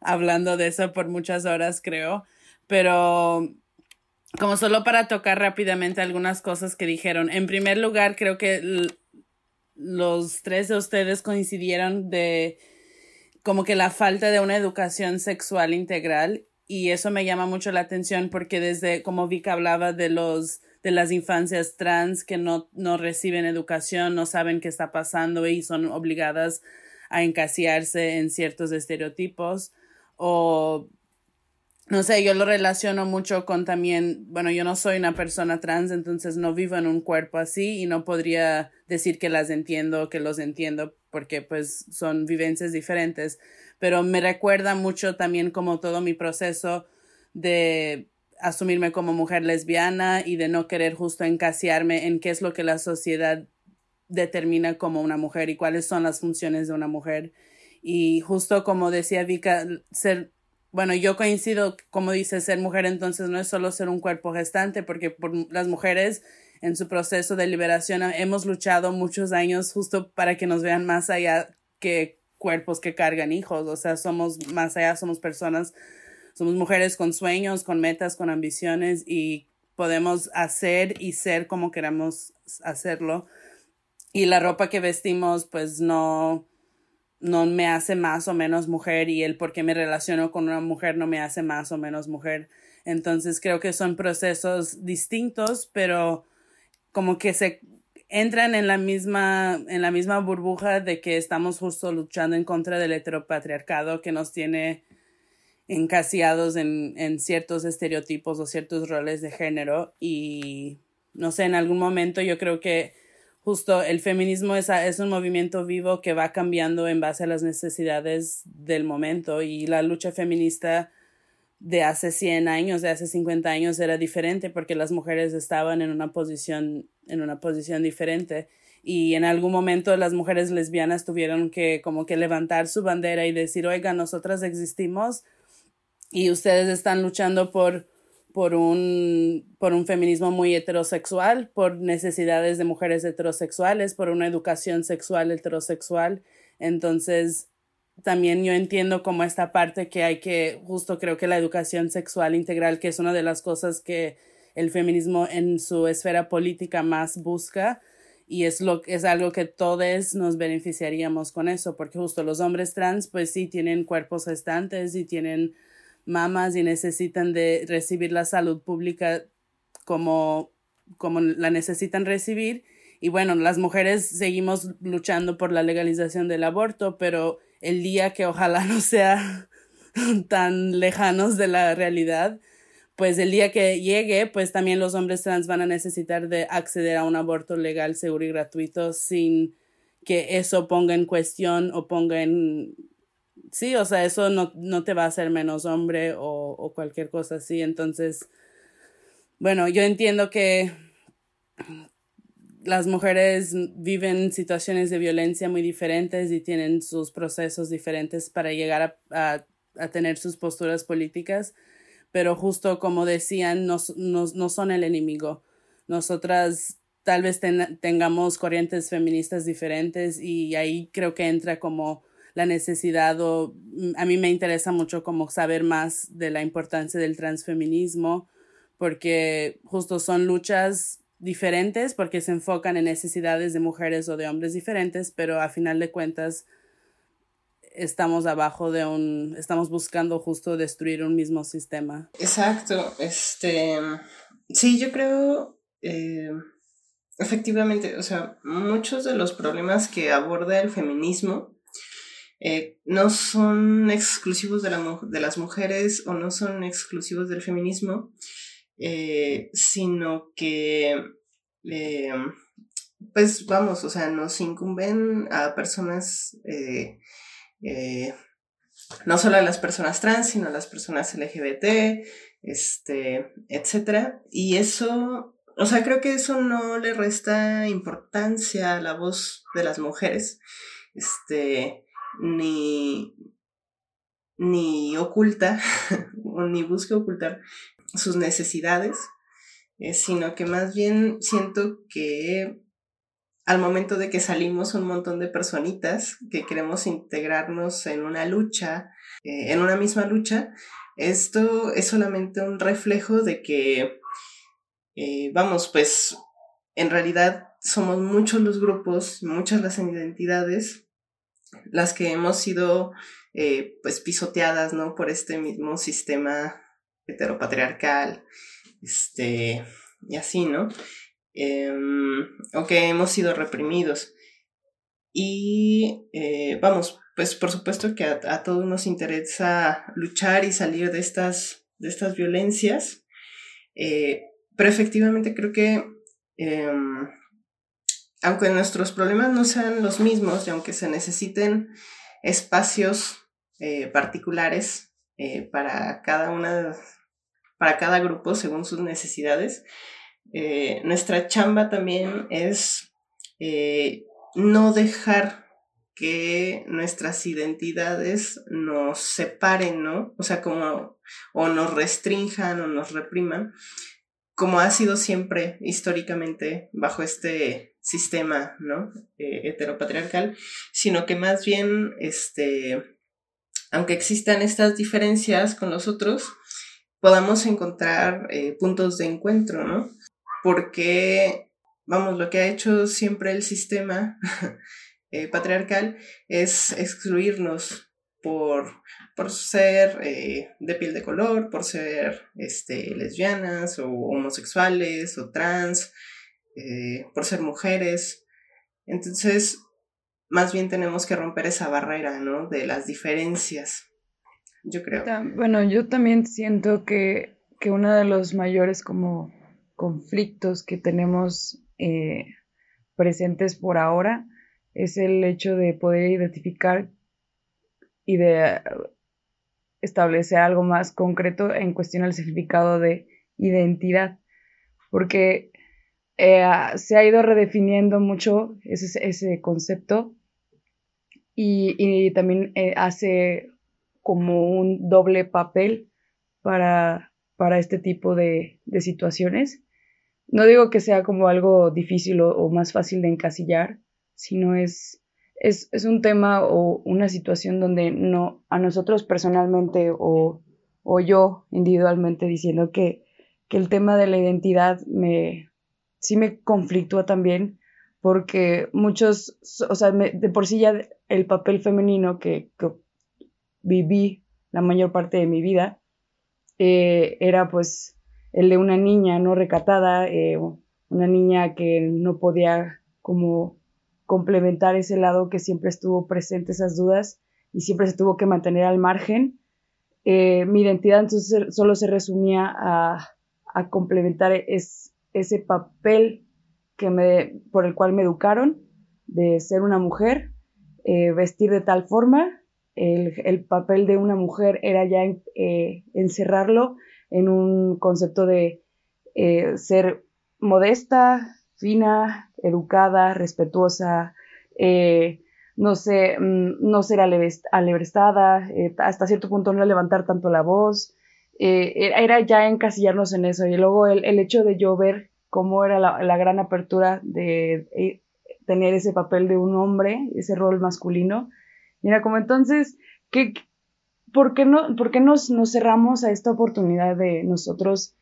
S2: hablando de eso por muchas horas, creo. Pero como solo para tocar rápidamente algunas cosas que dijeron. En primer lugar, creo que los tres de ustedes coincidieron de como que la falta de una educación sexual integral y eso me llama mucho la atención porque desde como Vika hablaba de los de las infancias trans que no, no reciben educación, no saben qué está pasando y son obligadas a encasillarse en ciertos estereotipos o no sé, yo lo relaciono mucho con también, bueno, yo no soy una persona trans, entonces no vivo en un cuerpo así y no podría decir que las entiendo, que los entiendo, porque pues son vivencias diferentes, pero me recuerda mucho también como todo mi proceso de asumirme como mujer lesbiana y de no querer justo encasiarme en qué es lo que la sociedad determina como una mujer y cuáles son las funciones de una mujer. Y justo como decía Vika, ser, bueno, yo coincido, como dice, ser mujer entonces no es solo ser un cuerpo gestante, porque por las mujeres en su proceso de liberación hemos luchado muchos años justo para que nos vean más allá que cuerpos que cargan hijos, o sea, somos más allá, somos personas, somos mujeres con sueños, con metas, con ambiciones y podemos hacer y ser como queramos hacerlo. Y la ropa que vestimos, pues no, no me hace más o menos mujer y el por qué me relaciono con una mujer no me hace más o menos mujer. Entonces creo que son procesos distintos, pero como que se entran en la misma, en la misma burbuja de que estamos justo luchando en contra del heteropatriarcado que nos tiene encasillados en, en ciertos estereotipos o ciertos roles de género. Y no sé, en algún momento yo creo que justo el feminismo es, es un movimiento vivo que va cambiando en base a las necesidades del momento. Y la lucha feminista de hace 100 años, de hace 50 años era diferente porque las mujeres estaban en una posición, en una posición diferente y en algún momento las mujeres lesbianas tuvieron que como que levantar su bandera y decir, oiga, nosotras existimos y ustedes están luchando por, por un, por un feminismo muy heterosexual, por necesidades de mujeres heterosexuales, por una educación sexual heterosexual. Entonces, también yo entiendo como esta parte que hay que, justo creo que la educación sexual integral, que es una de las cosas que el feminismo en su esfera política más busca, y es lo es algo que todos nos beneficiaríamos con eso, porque justo los hombres trans pues sí tienen cuerpos gestantes y tienen mamas y necesitan de recibir la salud pública como como la necesitan recibir. Y bueno, las mujeres seguimos luchando por la legalización del aborto, pero el día que ojalá no sea tan lejanos de la realidad, pues el día que llegue, pues también los hombres trans van a necesitar de acceder a un aborto legal, seguro y gratuito sin que eso ponga en cuestión o ponga en... Sí, o sea, eso no, no te va a hacer menos hombre o, o cualquier cosa así. Entonces, bueno, yo entiendo que las mujeres viven situaciones de violencia muy diferentes y tienen sus procesos diferentes para llegar a, a, tener sus posturas políticas, pero justo como decían, no, no, son el enemigo. Nosotras tal vez tengamos corrientes feministas diferentes y ahí creo que entra como la necesidad o a mí me interesa mucho como saber más de la importancia del transfeminismo porque justo son luchas diferentes porque se enfocan en necesidades de mujeres o de hombres diferentes, pero a final de cuentas estamos abajo de un, estamos buscando justo destruir un mismo sistema.
S5: Exacto, este, sí, yo creo, eh, efectivamente, o sea, muchos de los problemas que aborda el feminismo eh, no son exclusivos de, la, de las mujeres o no son exclusivos del feminismo, eh, sino que, pues vamos, o sea, nos incumben a personas, eh, no solo a las personas trans, sino a las personas LGBT, este, etcétera. Y eso, o sea, creo que eso no le resta importancia a la voz de las mujeres, este, ni, ni oculta, ni busca ocultar sus necesidades, eh, sino que más bien siento que al momento de que salimos un montón de personitas que queremos integrarnos en una lucha, eh, en una misma lucha, esto es solamente un reflejo de que, eh, vamos, pues en realidad somos muchos los grupos, muchas las identidades las que hemos sido pues pisoteadas, ¿no? Por este mismo sistema heteropatriarcal, este, y así, ¿no? Em, o que hemos sido reprimidos. Y eh, vamos, pues por supuesto que a, todos nos interesa luchar y salir de estas, de estas violencias, eh, pero efectivamente creo que em, aunque nuestros problemas no sean los mismos y aunque se necesiten espacios eh, particulares para cada una para cada grupo según sus necesidades. Eh, nuestra chamba también es eh, no dejar que nuestras identidades nos separen, ¿no? O sea, como o nos restrinjan o nos repriman, como ha sido siempre históricamente bajo este sistema, ¿no? Eh, heteropatriarcal, sino que más bien, este, aunque existan estas diferencias con los otros, podamos encontrar puntos de encuentro, ¿no? Porque, vamos, lo que ha hecho siempre el sistema eh, patriarcal es excluirnos por, por ser eh, de piel de color, por ser este, lesbianas o homosexuales o trans, por ser mujeres. Entonces, más bien tenemos que romper esa barrera, ¿no? De las diferencias yo creo.
S4: Bueno, yo también siento que, que uno de los mayores como conflictos que tenemos eh, presentes por ahora es el hecho de poder identificar y de establecer algo más concreto en cuestión al significado de identidad, porque eh, se ha ido redefiniendo mucho ese, ese concepto y, y también eh, hace como un doble papel para, para este tipo de, situaciones. No digo que sea como algo difícil o, más fácil de encasillar, sino es, es, un tema o una situación donde no a nosotros personalmente o, yo individualmente diciendo que, el tema de la identidad me sí me conflictúa también porque muchos, o sea, de por sí ya el papel femenino que, que viví la mayor parte de mi vida, eh, era pues el de una niña no recatada, eh, una niña que no podía como complementar ese lado que siempre estuvo presente, esas dudas, y siempre se tuvo que mantener al margen. Eh, mi identidad entonces solo se resumía a, complementar es, ese papel que me, por el cual me educaron, de ser una mujer, vestir de tal forma el, papel de una mujer era ya eh, encerrarlo en un concepto de eh, ser modesta, fina, educada, respetuosa, eh, no sé, mm, no ser alebrestada, hasta cierto punto no levantar tanto la voz. era ya encasillarnos en eso. Y luego el, hecho de yo ver cómo era la, la gran apertura de tener ese papel de un hombre, ese rol masculino, Mira, como entonces, ¿qué, ¿por qué, no, por qué nos, cerramos a esta oportunidad de nosotros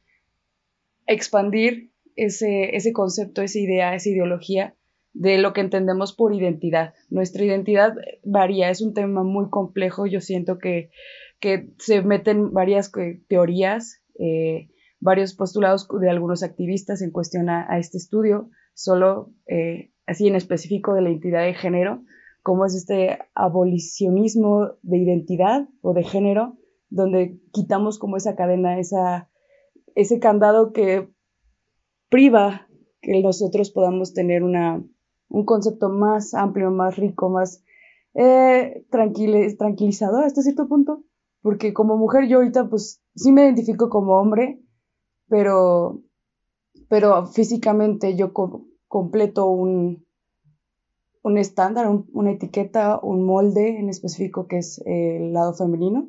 S4: expandir ese, concepto, esa idea, esa ideología de lo que entendemos por identidad? Nuestra identidad varía, es un tema muy complejo, yo siento que, que se meten varias teorías, eh, varios postulados de algunos activistas en cuestión a, este estudio, solo eh, así en específico de la identidad de género, cómo es este abolicionismo de identidad o de género, donde quitamos como esa cadena, esa, ese candado que priva que nosotros podamos tener una, un concepto más amplio, más rico, más eh, tranquilizador hasta cierto punto, porque como mujer yo ahorita pues sí me identifico como hombre, pero, pero físicamente yo completo un, un estándar, una etiqueta, un molde en específico que es el lado femenino,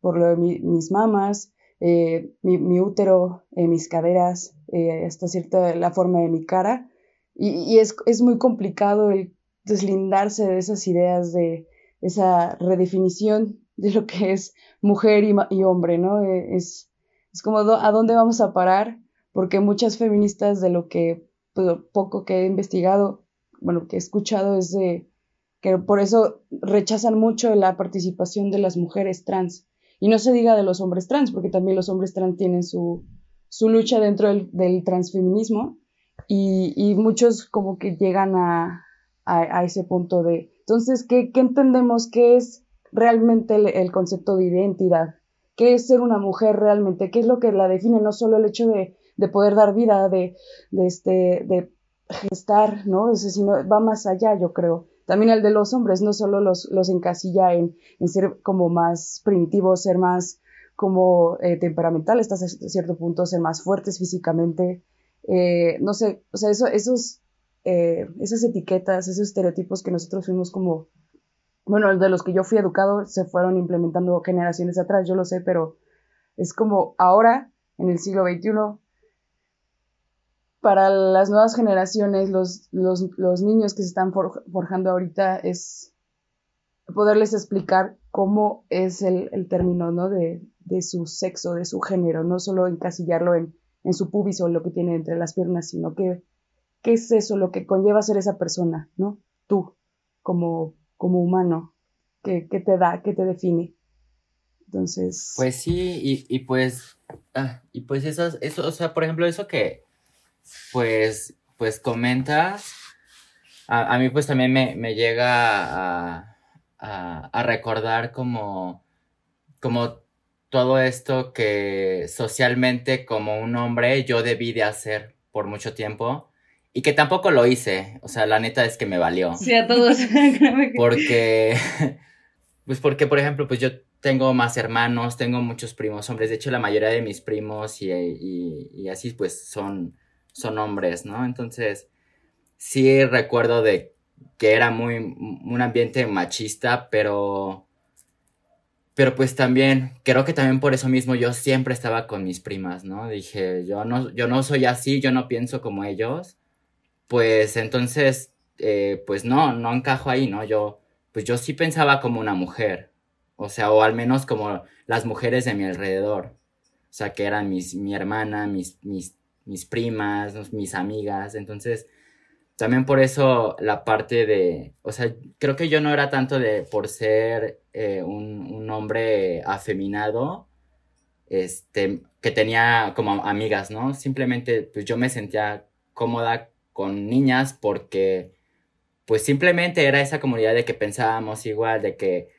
S4: por lo de mis mamas, eh, mi, útero, eh, mis caderas, eh, hasta cierta la forma de mi cara. Y, es, es, muy complicado el deslindarse de esas ideas, de esa redefinición de lo que es mujer y, hombre, ¿no? Es, es como a dónde vamos a parar, porque muchas feministas de lo que pues, poco que he investigado, bueno, que he escuchado es de que por eso rechazan mucho la participación de las mujeres trans. Y no se diga de los hombres trans, porque también los hombres trans tienen su, su lucha dentro del, del transfeminismo y, y, muchos como que llegan a, a, ese punto de, entonces, ¿qué, ¿qué, entendemos? ¿Qué es realmente el, el, concepto de identidad? ¿Qué es ser una mujer realmente? ¿Qué es lo que la define? No solo el hecho de, de poder dar vida, de, de, este, de gestar, ¿no? sino va más allá, yo creo. También el de los hombres, no solo los, los encasilla en, en ser como más primitivos, ser más como eh, temperamentales hasta cierto punto, ser más fuertes físicamente. Eh, no sé, o sea, eso, esos, eh, esas etiquetas, esos estereotipos que nosotros fuimos como, bueno, de los que yo fui educado se fueron implementando generaciones atrás, yo lo sé, pero es como ahora, en el siglo XXI, para las nuevas generaciones, los, los, niños que se están forjando ahorita, es poderles explicar cómo es el, término ¿no? de, su sexo, de su género, no solo encasillarlo en, en su pubis o lo que tiene entre las piernas, sino que qué es eso, lo que conlleva ser esa persona, ¿no? Tú, como, como humano, ¿qué, te da, qué te define? Entonces.
S3: Pues sí, y, y pues. Ah, y pues eso, eso, o sea, por ejemplo, eso que, pues, pues comentas, a, mí pues también me, llega a, recordar como, como todo esto que socialmente como un hombre yo debí de hacer por mucho tiempo y que tampoco lo hice, o sea, la neta es que me valió.
S4: Sí, a todos.
S3: porque, pues porque, por ejemplo, pues yo tengo más hermanos, tengo muchos primos hombres, de hecho la mayoría de mis primos y, y así pues son son hombres, ¿no? Entonces, sí recuerdo de que era muy un ambiente machista, pero pero pues también creo que también por eso mismo yo siempre estaba con mis primas, ¿no? Dije, yo no yo no soy así, yo no pienso como ellos. Pues entonces eh, pues no, no encajo ahí, ¿no? Yo pues yo sí pensaba como una mujer. O sea, o al menos como las mujeres de mi alrededor. O sea, que eran mis, mi hermana, mis, mis mis primas, mis amigas, entonces también por eso la parte de, o sea, creo que yo no era tanto de por ser eh, un, hombre afeminado, este, que tenía como amigas, ¿no? Simplemente pues yo me sentía cómoda con niñas porque pues simplemente era esa comunidad de que pensábamos igual, de que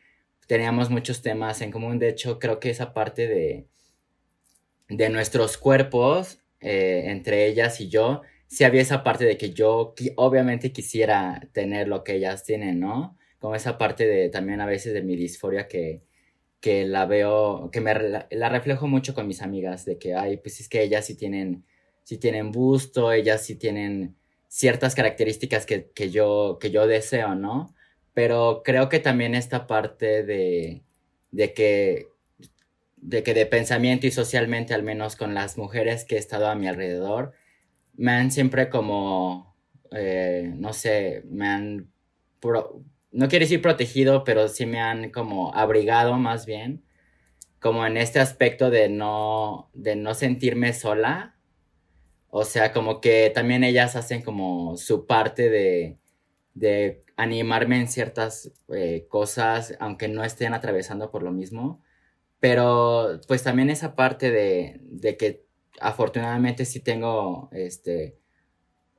S3: teníamos muchos temas en común, de hecho creo que esa parte de, de nuestros cuerpos eh, entre ellas y yo, sí había esa parte de que yo obviamente quisiera tener lo que ellas tienen, ¿no? Como esa parte de también a veces de mi disforia que, que la veo, que me la, reflejo mucho con mis amigas, de que, ay, pues es que ellas sí tienen, sí tienen busto, ellas sí tienen ciertas características que, que, yo, que yo deseo, ¿no? Pero creo que también esta parte de, de que de que de pensamiento y socialmente, al menos con las mujeres que he estado a mi alrededor, me han siempre como, eh, no sé, me han, no quiero decir protegido, pero sí me han como abrigado más bien, como en este aspecto de no, de no sentirme sola. O sea, como que también ellas hacen como su parte de, de animarme en ciertas eh, cosas, aunque no estén atravesando por lo mismo. Pero pues también esa parte de, de que afortunadamente sí tengo este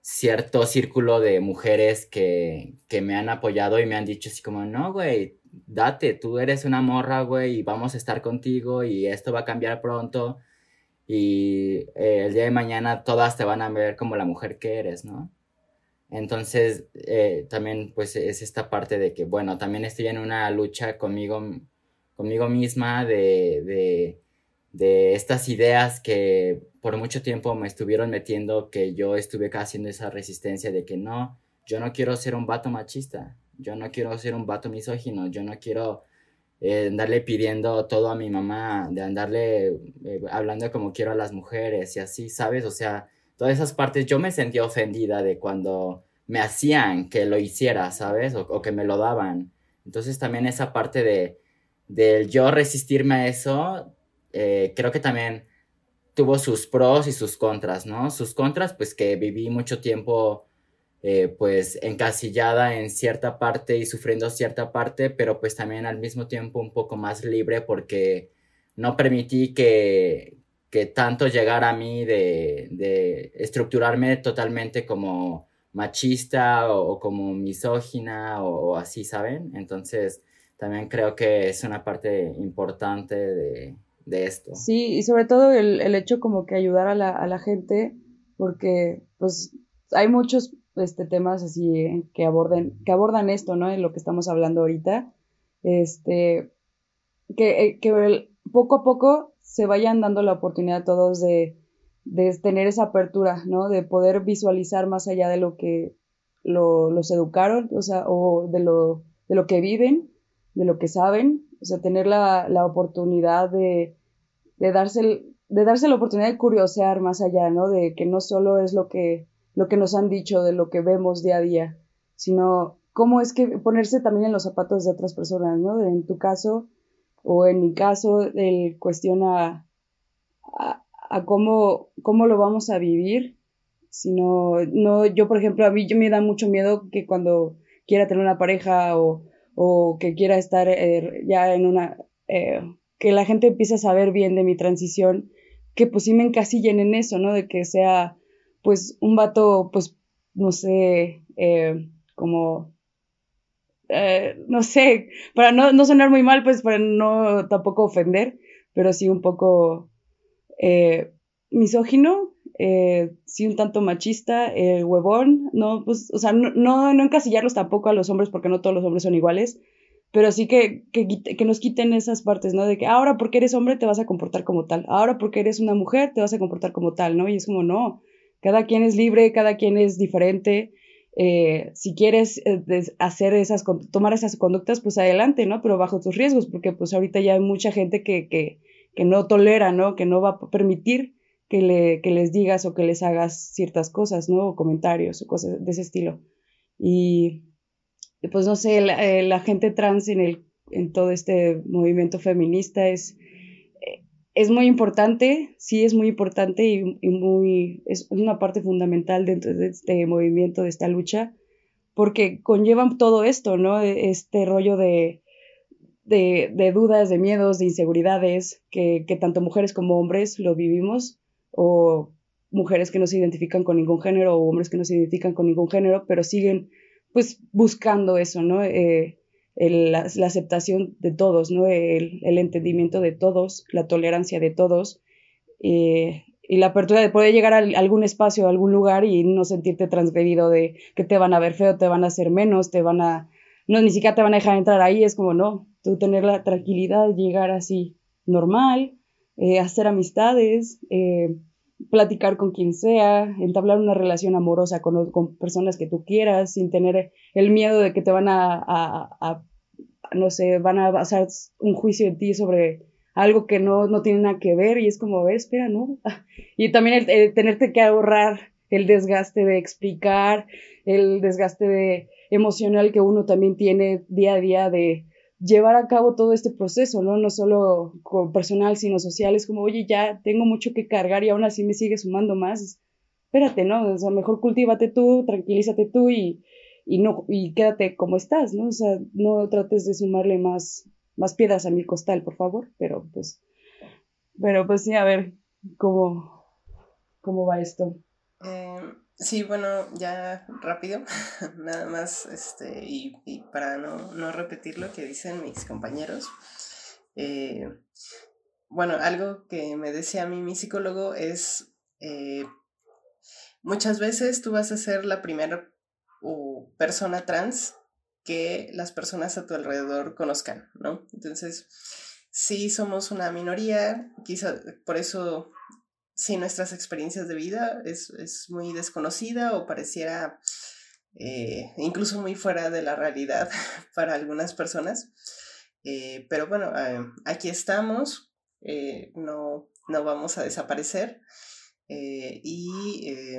S3: cierto círculo de mujeres que, que me han apoyado y me han dicho así como, no, güey, date, tú eres una morra, güey, y vamos a estar contigo y esto va a cambiar pronto. y eh, el día de mañana todas te van a ver como la mujer que eres, ¿no? Entonces, eh, también pues es esta parte de que, bueno, también estoy en una lucha conmigo, conmigo misma de, de, de estas ideas que por mucho tiempo me estuvieron metiendo, que yo estuve haciendo esa resistencia de que no, yo no quiero ser un vato machista, yo no quiero ser un vato misógino, yo no quiero eh, andarle pidiendo todo a mi mamá, de andarle eh, hablando como quiero a las mujeres y así, ¿sabes? O sea, todas esas partes yo me sentía ofendida de cuando me hacían que lo hiciera, ¿sabes? O, que me lo daban. Entonces también esa parte de del yo resistirme a eso, eh, creo que también tuvo sus pros y sus contras, ¿no? Sus contras, pues que viví mucho tiempo eh, pues encasillada en cierta parte y sufriendo cierta parte, pero pues también al mismo tiempo un poco más libre porque no permití que, que tanto llegara a mí de, de estructurarme totalmente como machista o, como misógina o, así, ¿saben? Entonces también creo que es una parte importante de, de esto.
S4: Sí, y sobre todo el, el hecho como que ayudar a la, a la gente, porque pues hay muchos este, temas así eh, que aborden, que abordan esto, ¿no? En lo que estamos hablando ahorita. Este, que, eh, que poco a poco se vayan dando la oportunidad a todos de, de tener esa apertura, ¿no? De poder visualizar más allá de lo que lo, los educaron, o sea, o de lo, de lo que viven, de lo que saben, o sea, tener la, la oportunidad de, de, darse, de darse la oportunidad de curiosear más allá, ¿no? De que no solo es lo que lo que nos han dicho, de lo que vemos día a día, sino cómo es que ponerse también en los zapatos de otras personas, ¿no? en tu caso o en mi caso, el cuestiona a, cómo, cómo lo vamos a vivir, sino, no, yo por ejemplo, a mí yo me da mucho miedo que cuando quiera tener una pareja o, o que quiera estar eh, ya en una, eh, que la gente empiece a saber bien de mi transición, que pues sí me encasillen en eso, ¿no? De que sea pues un vato, pues, no sé, eh, como, no sé, para no, no, sonar muy mal, pues para no tampoco ofender, pero sí un poco eh, sí un tanto machista, huevón, no, pues, o sea, no, no, encasillarlos tampoco a los hombres porque no todos los hombres son iguales, pero sí que, que, que, nos quiten esas partes, ¿no? De que ahora porque eres hombre te vas a comportar como tal, ahora porque eres una mujer te vas a comportar como tal, ¿no? Y es como, no, cada quien es libre, cada quien es diferente. Eh, si quieres eh, hacer esas, tomar esas conductas, pues adelante, ¿no? Pero bajo tus riesgos, porque pues ahorita ya hay mucha gente que, que, que no tolera, ¿no? Que no va a permitir que, le, que les digas o que les hagas ciertas cosas, ¿no? O comentarios o cosas de ese estilo. Y pues no sé, la, eh, la gente trans en, el, en todo este movimiento feminista es es muy importante, sí es muy importante y, muy, es una parte fundamental dentro de este movimiento, de esta lucha, porque conllevan todo esto, ¿no? E, este rollo de, de, de dudas, de miedos, de inseguridades, que, que, tanto mujeres como hombres lo vivimos, o mujeres que no se identifican con ningún género, o hombres que no se identifican con ningún género, pero siguen pues buscando eso, ¿no? Eh, la, aceptación de todos, ¿no? El, entendimiento de todos, la tolerancia de todos eh, y la apertura de poder llegar a algún espacio, a algún lugar y no sentirte transgredido de que te van a ver feo, te van a hacer menos, te van a, no, ni siquiera te van a dejar entrar ahí, es como no, tú tener la tranquilidad, llegar así normal, eh, hacer amistades, eh, platicar con quien sea, entablar una relación amorosa con, personas que tú quieras, sin tener el miedo de que te van a, a, no sé, van a basar un juicio en ti sobre algo que no, no tiene nada que ver y es como, espera, ¿no? Y también el, tenerte que ahorrar el desgaste de explicar, el desgaste de, emocional que uno también tiene día a día de, llevar a cabo todo este proceso, ¿no? No solo personal, sino social. Es como, oye, ya tengo mucho que cargar y aún así me sigue sumando más. Espérate, ¿no? O sea, mejor cultívate tú, tranquilízate tú y, y, no, y quédate como estás, ¿no? O sea, no trates de sumarle más, más piedras a mi costal, por favor. Pero pues, pero pues sí, a ver cómo, cómo va esto.
S5: Eh, Sí, bueno, ya rápido, nada más, este, y, para no, repetir lo que dicen mis compañeros, eh, bueno, algo que me decía a mí mi psicólogo es, eh, muchas veces tú vas a ser la primera persona trans que las personas a tu alrededor conozcan, ¿no? Entonces, sí somos una minoría, quizá por eso sí nuestras experiencias de vida es, es muy desconocida o pareciera eh, incluso muy fuera de la realidad para algunas personas. Eh, pero bueno, eh, aquí estamos, no, no vamos a desaparecer y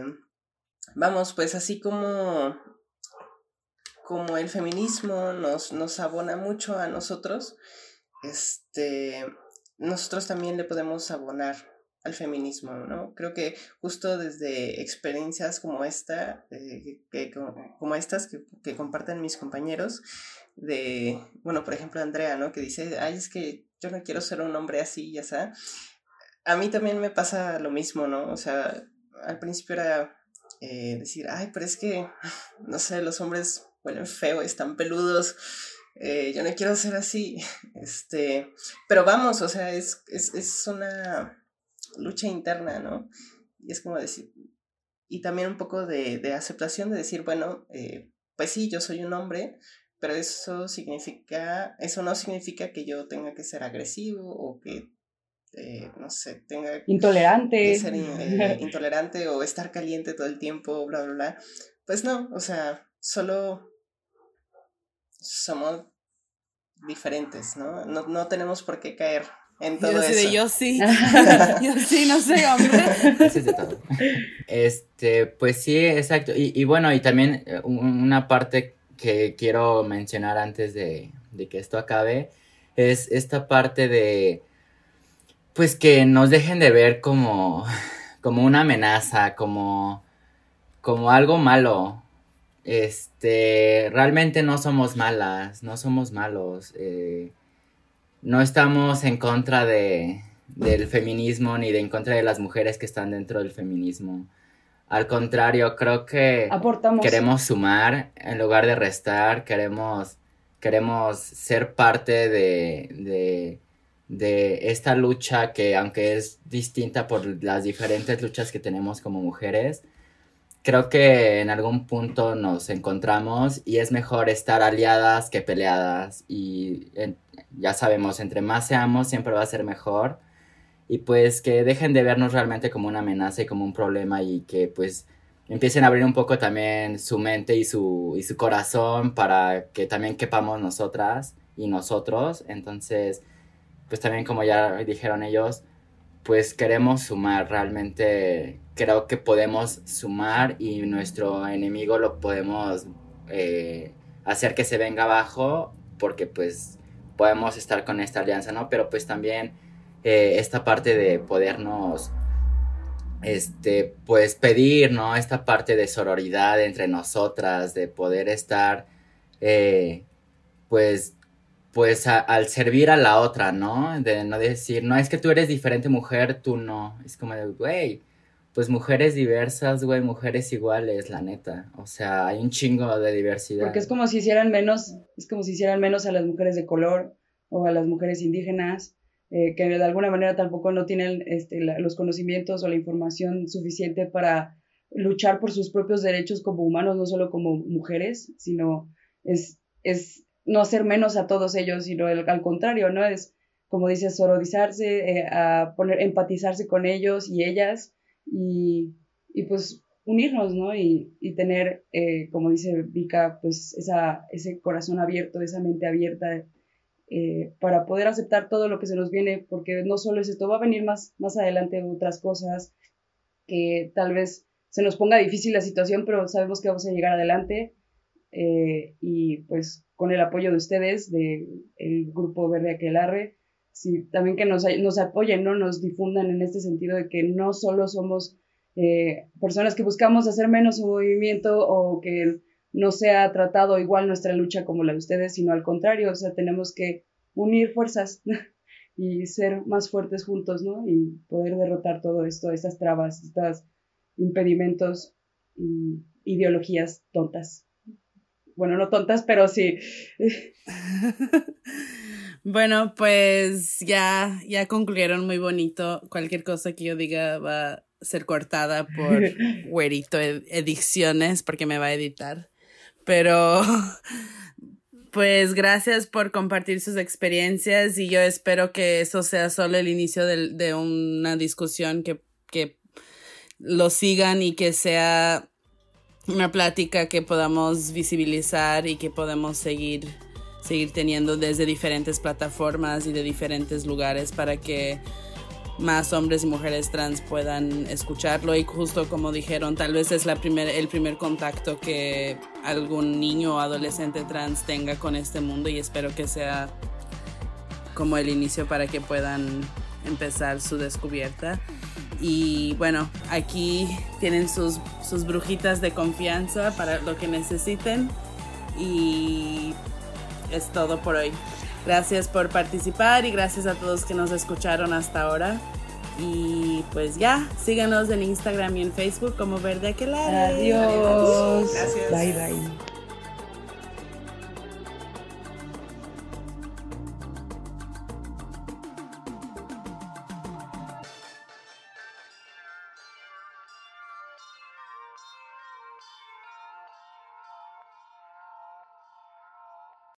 S5: vamos, pues así como, como el feminismo nos, nos abona mucho a nosotros, este, nosotros también le podemos abonar al feminismo, ¿no? Creo que justo desde experiencias como esta, eh, que, como estas que, comparten mis compañeros, de, bueno, por ejemplo, Andrea, ¿no? Que dice, ay, es que yo no quiero ser un hombre así, ya sea. A mí también me pasa lo mismo, ¿no? O sea, al principio era eh, decir, ay, pero es que, no sé, los hombres huelen feo, están peludos, eh, yo no quiero ser así, este, pero vamos, o sea, es, es, es una lucha interna, ¿no? Y es como decir, y también un poco de, de aceptación de decir, bueno, eh, pues sí, yo soy un hombre, pero eso significa, eso no significa que yo tenga que ser agresivo o que, eh, no sé, tenga
S4: intolerante.
S5: que ser eh, intolerante o estar caliente todo el tiempo, bla, bla, bla. Pues no, o sea, solo somos diferentes, ¿no? No, no tenemos por qué caer en todo
S2: yo
S5: eso.
S2: yo sí. yo sí, no sé, hombre.
S3: Sí, de todo. Este, pues sí, exacto. Y, y, bueno, y también eh, una parte que quiero mencionar antes de, de que esto acabe es esta parte de, pues que nos dejen de ver como, como una amenaza, como, como algo malo. Este, realmente no somos malas, no somos malos. Eh, no estamos en contra de, del feminismo ni de en contra de las mujeres que están dentro del feminismo. Al contrario, creo que queremos sumar en lugar de restar, queremos, queremos ser parte de, de, de esta lucha que aunque es distinta por las diferentes luchas que tenemos como mujeres, creo que en algún punto nos encontramos y es mejor estar aliadas que peleadas y ya sabemos, entre más seamos siempre va a ser mejor y pues que dejen de vernos realmente como una amenaza y como un problema y que pues empiecen a abrir un poco también su mente y su, y su corazón para que también quepamos nosotras y nosotros. Entonces, pues también como ya dijeron ellos, pues queremos sumar, realmente creo que podemos sumar y nuestro enemigo lo podemos eh, hacer que se venga abajo porque pues podemos estar con esta alianza, ¿no? Pero pues también eh, esta parte de podernos, este, pues pedir, ¿no? Esta parte de sororidad entre nosotras, de poder estar, eh, pues pues al servir a la otra, ¿no? De no decir, no es que tú eres diferente mujer, tú no. Es como de, güey, pues mujeres diversas, güey, mujeres iguales, la neta. O sea, hay un chingo de diversidad.
S4: Porque es como si hicieran menos, es como si hicieran menos a las mujeres de color o a las mujeres indígenas, eh, que de alguna manera tampoco no tienen este, los conocimientos o la información suficiente para luchar por sus propios derechos como humanos, no solo como mujeres, sino es, es no hacer menos a todos ellos, sino al contrario, ¿no? Es, como dices, sorodizarse, eh, a poner, empatizarse con ellos y ellas y, pues unirnos, ¿no? Y, tener, eh, como dice Vika, pues ese corazón abierto, esa mente abierta eh, para poder aceptar todo lo que se nos viene, porque no solo es esto, va a venir más, más adelante otras cosas que tal vez se nos ponga difícil la situación, pero sabemos que vamos a llegar adelante y pues con el apoyo de ustedes, del Grupo Verde Aquelarre, sí, también que nos, nos apoyen, ¿no? Nos difundan en este sentido de que no solo somos eh, personas que buscamos hacer menos un movimiento o que no sea tratado igual nuestra lucha como la de ustedes, sino al contrario, o sea, tenemos que unir fuerzas y ser más fuertes juntos, ¿no? Y poder derrotar todo esto, estas trabas, estos impedimentos y ideologías tontas bueno, no tontas, pero sí.
S2: Bueno, pues ya, ya concluyeron muy bonito. Cualquier cosa que yo diga va a ser cortada por Güerito Ediciones porque me va a editar. Pero pues gracias por compartir sus experiencias y yo espero que eso sea solo el inicio de, de una discusión que, que lo sigan y que sea una plática que podamos visibilizar y que podamos seguir seguir teniendo desde diferentes plataformas y de diferentes lugares para que más hombres y mujeres trans puedan escucharlo y justo como dijeron, tal vez es la primer, el primer contacto que algún niño o adolescente trans tenga con este mundo y espero que sea como el inicio para que puedan empezar su descubierta. Y bueno, aquí tienen sus, sus brujitas de confianza para lo que necesiten. Y es todo por hoy. Gracias por participar y gracias a todos que nos escucharon hasta ahora. Y pues ya, síganos en Instagram y en Facebook como Verde Aquelarre.
S4: Adiós. Gracias. Bye bye.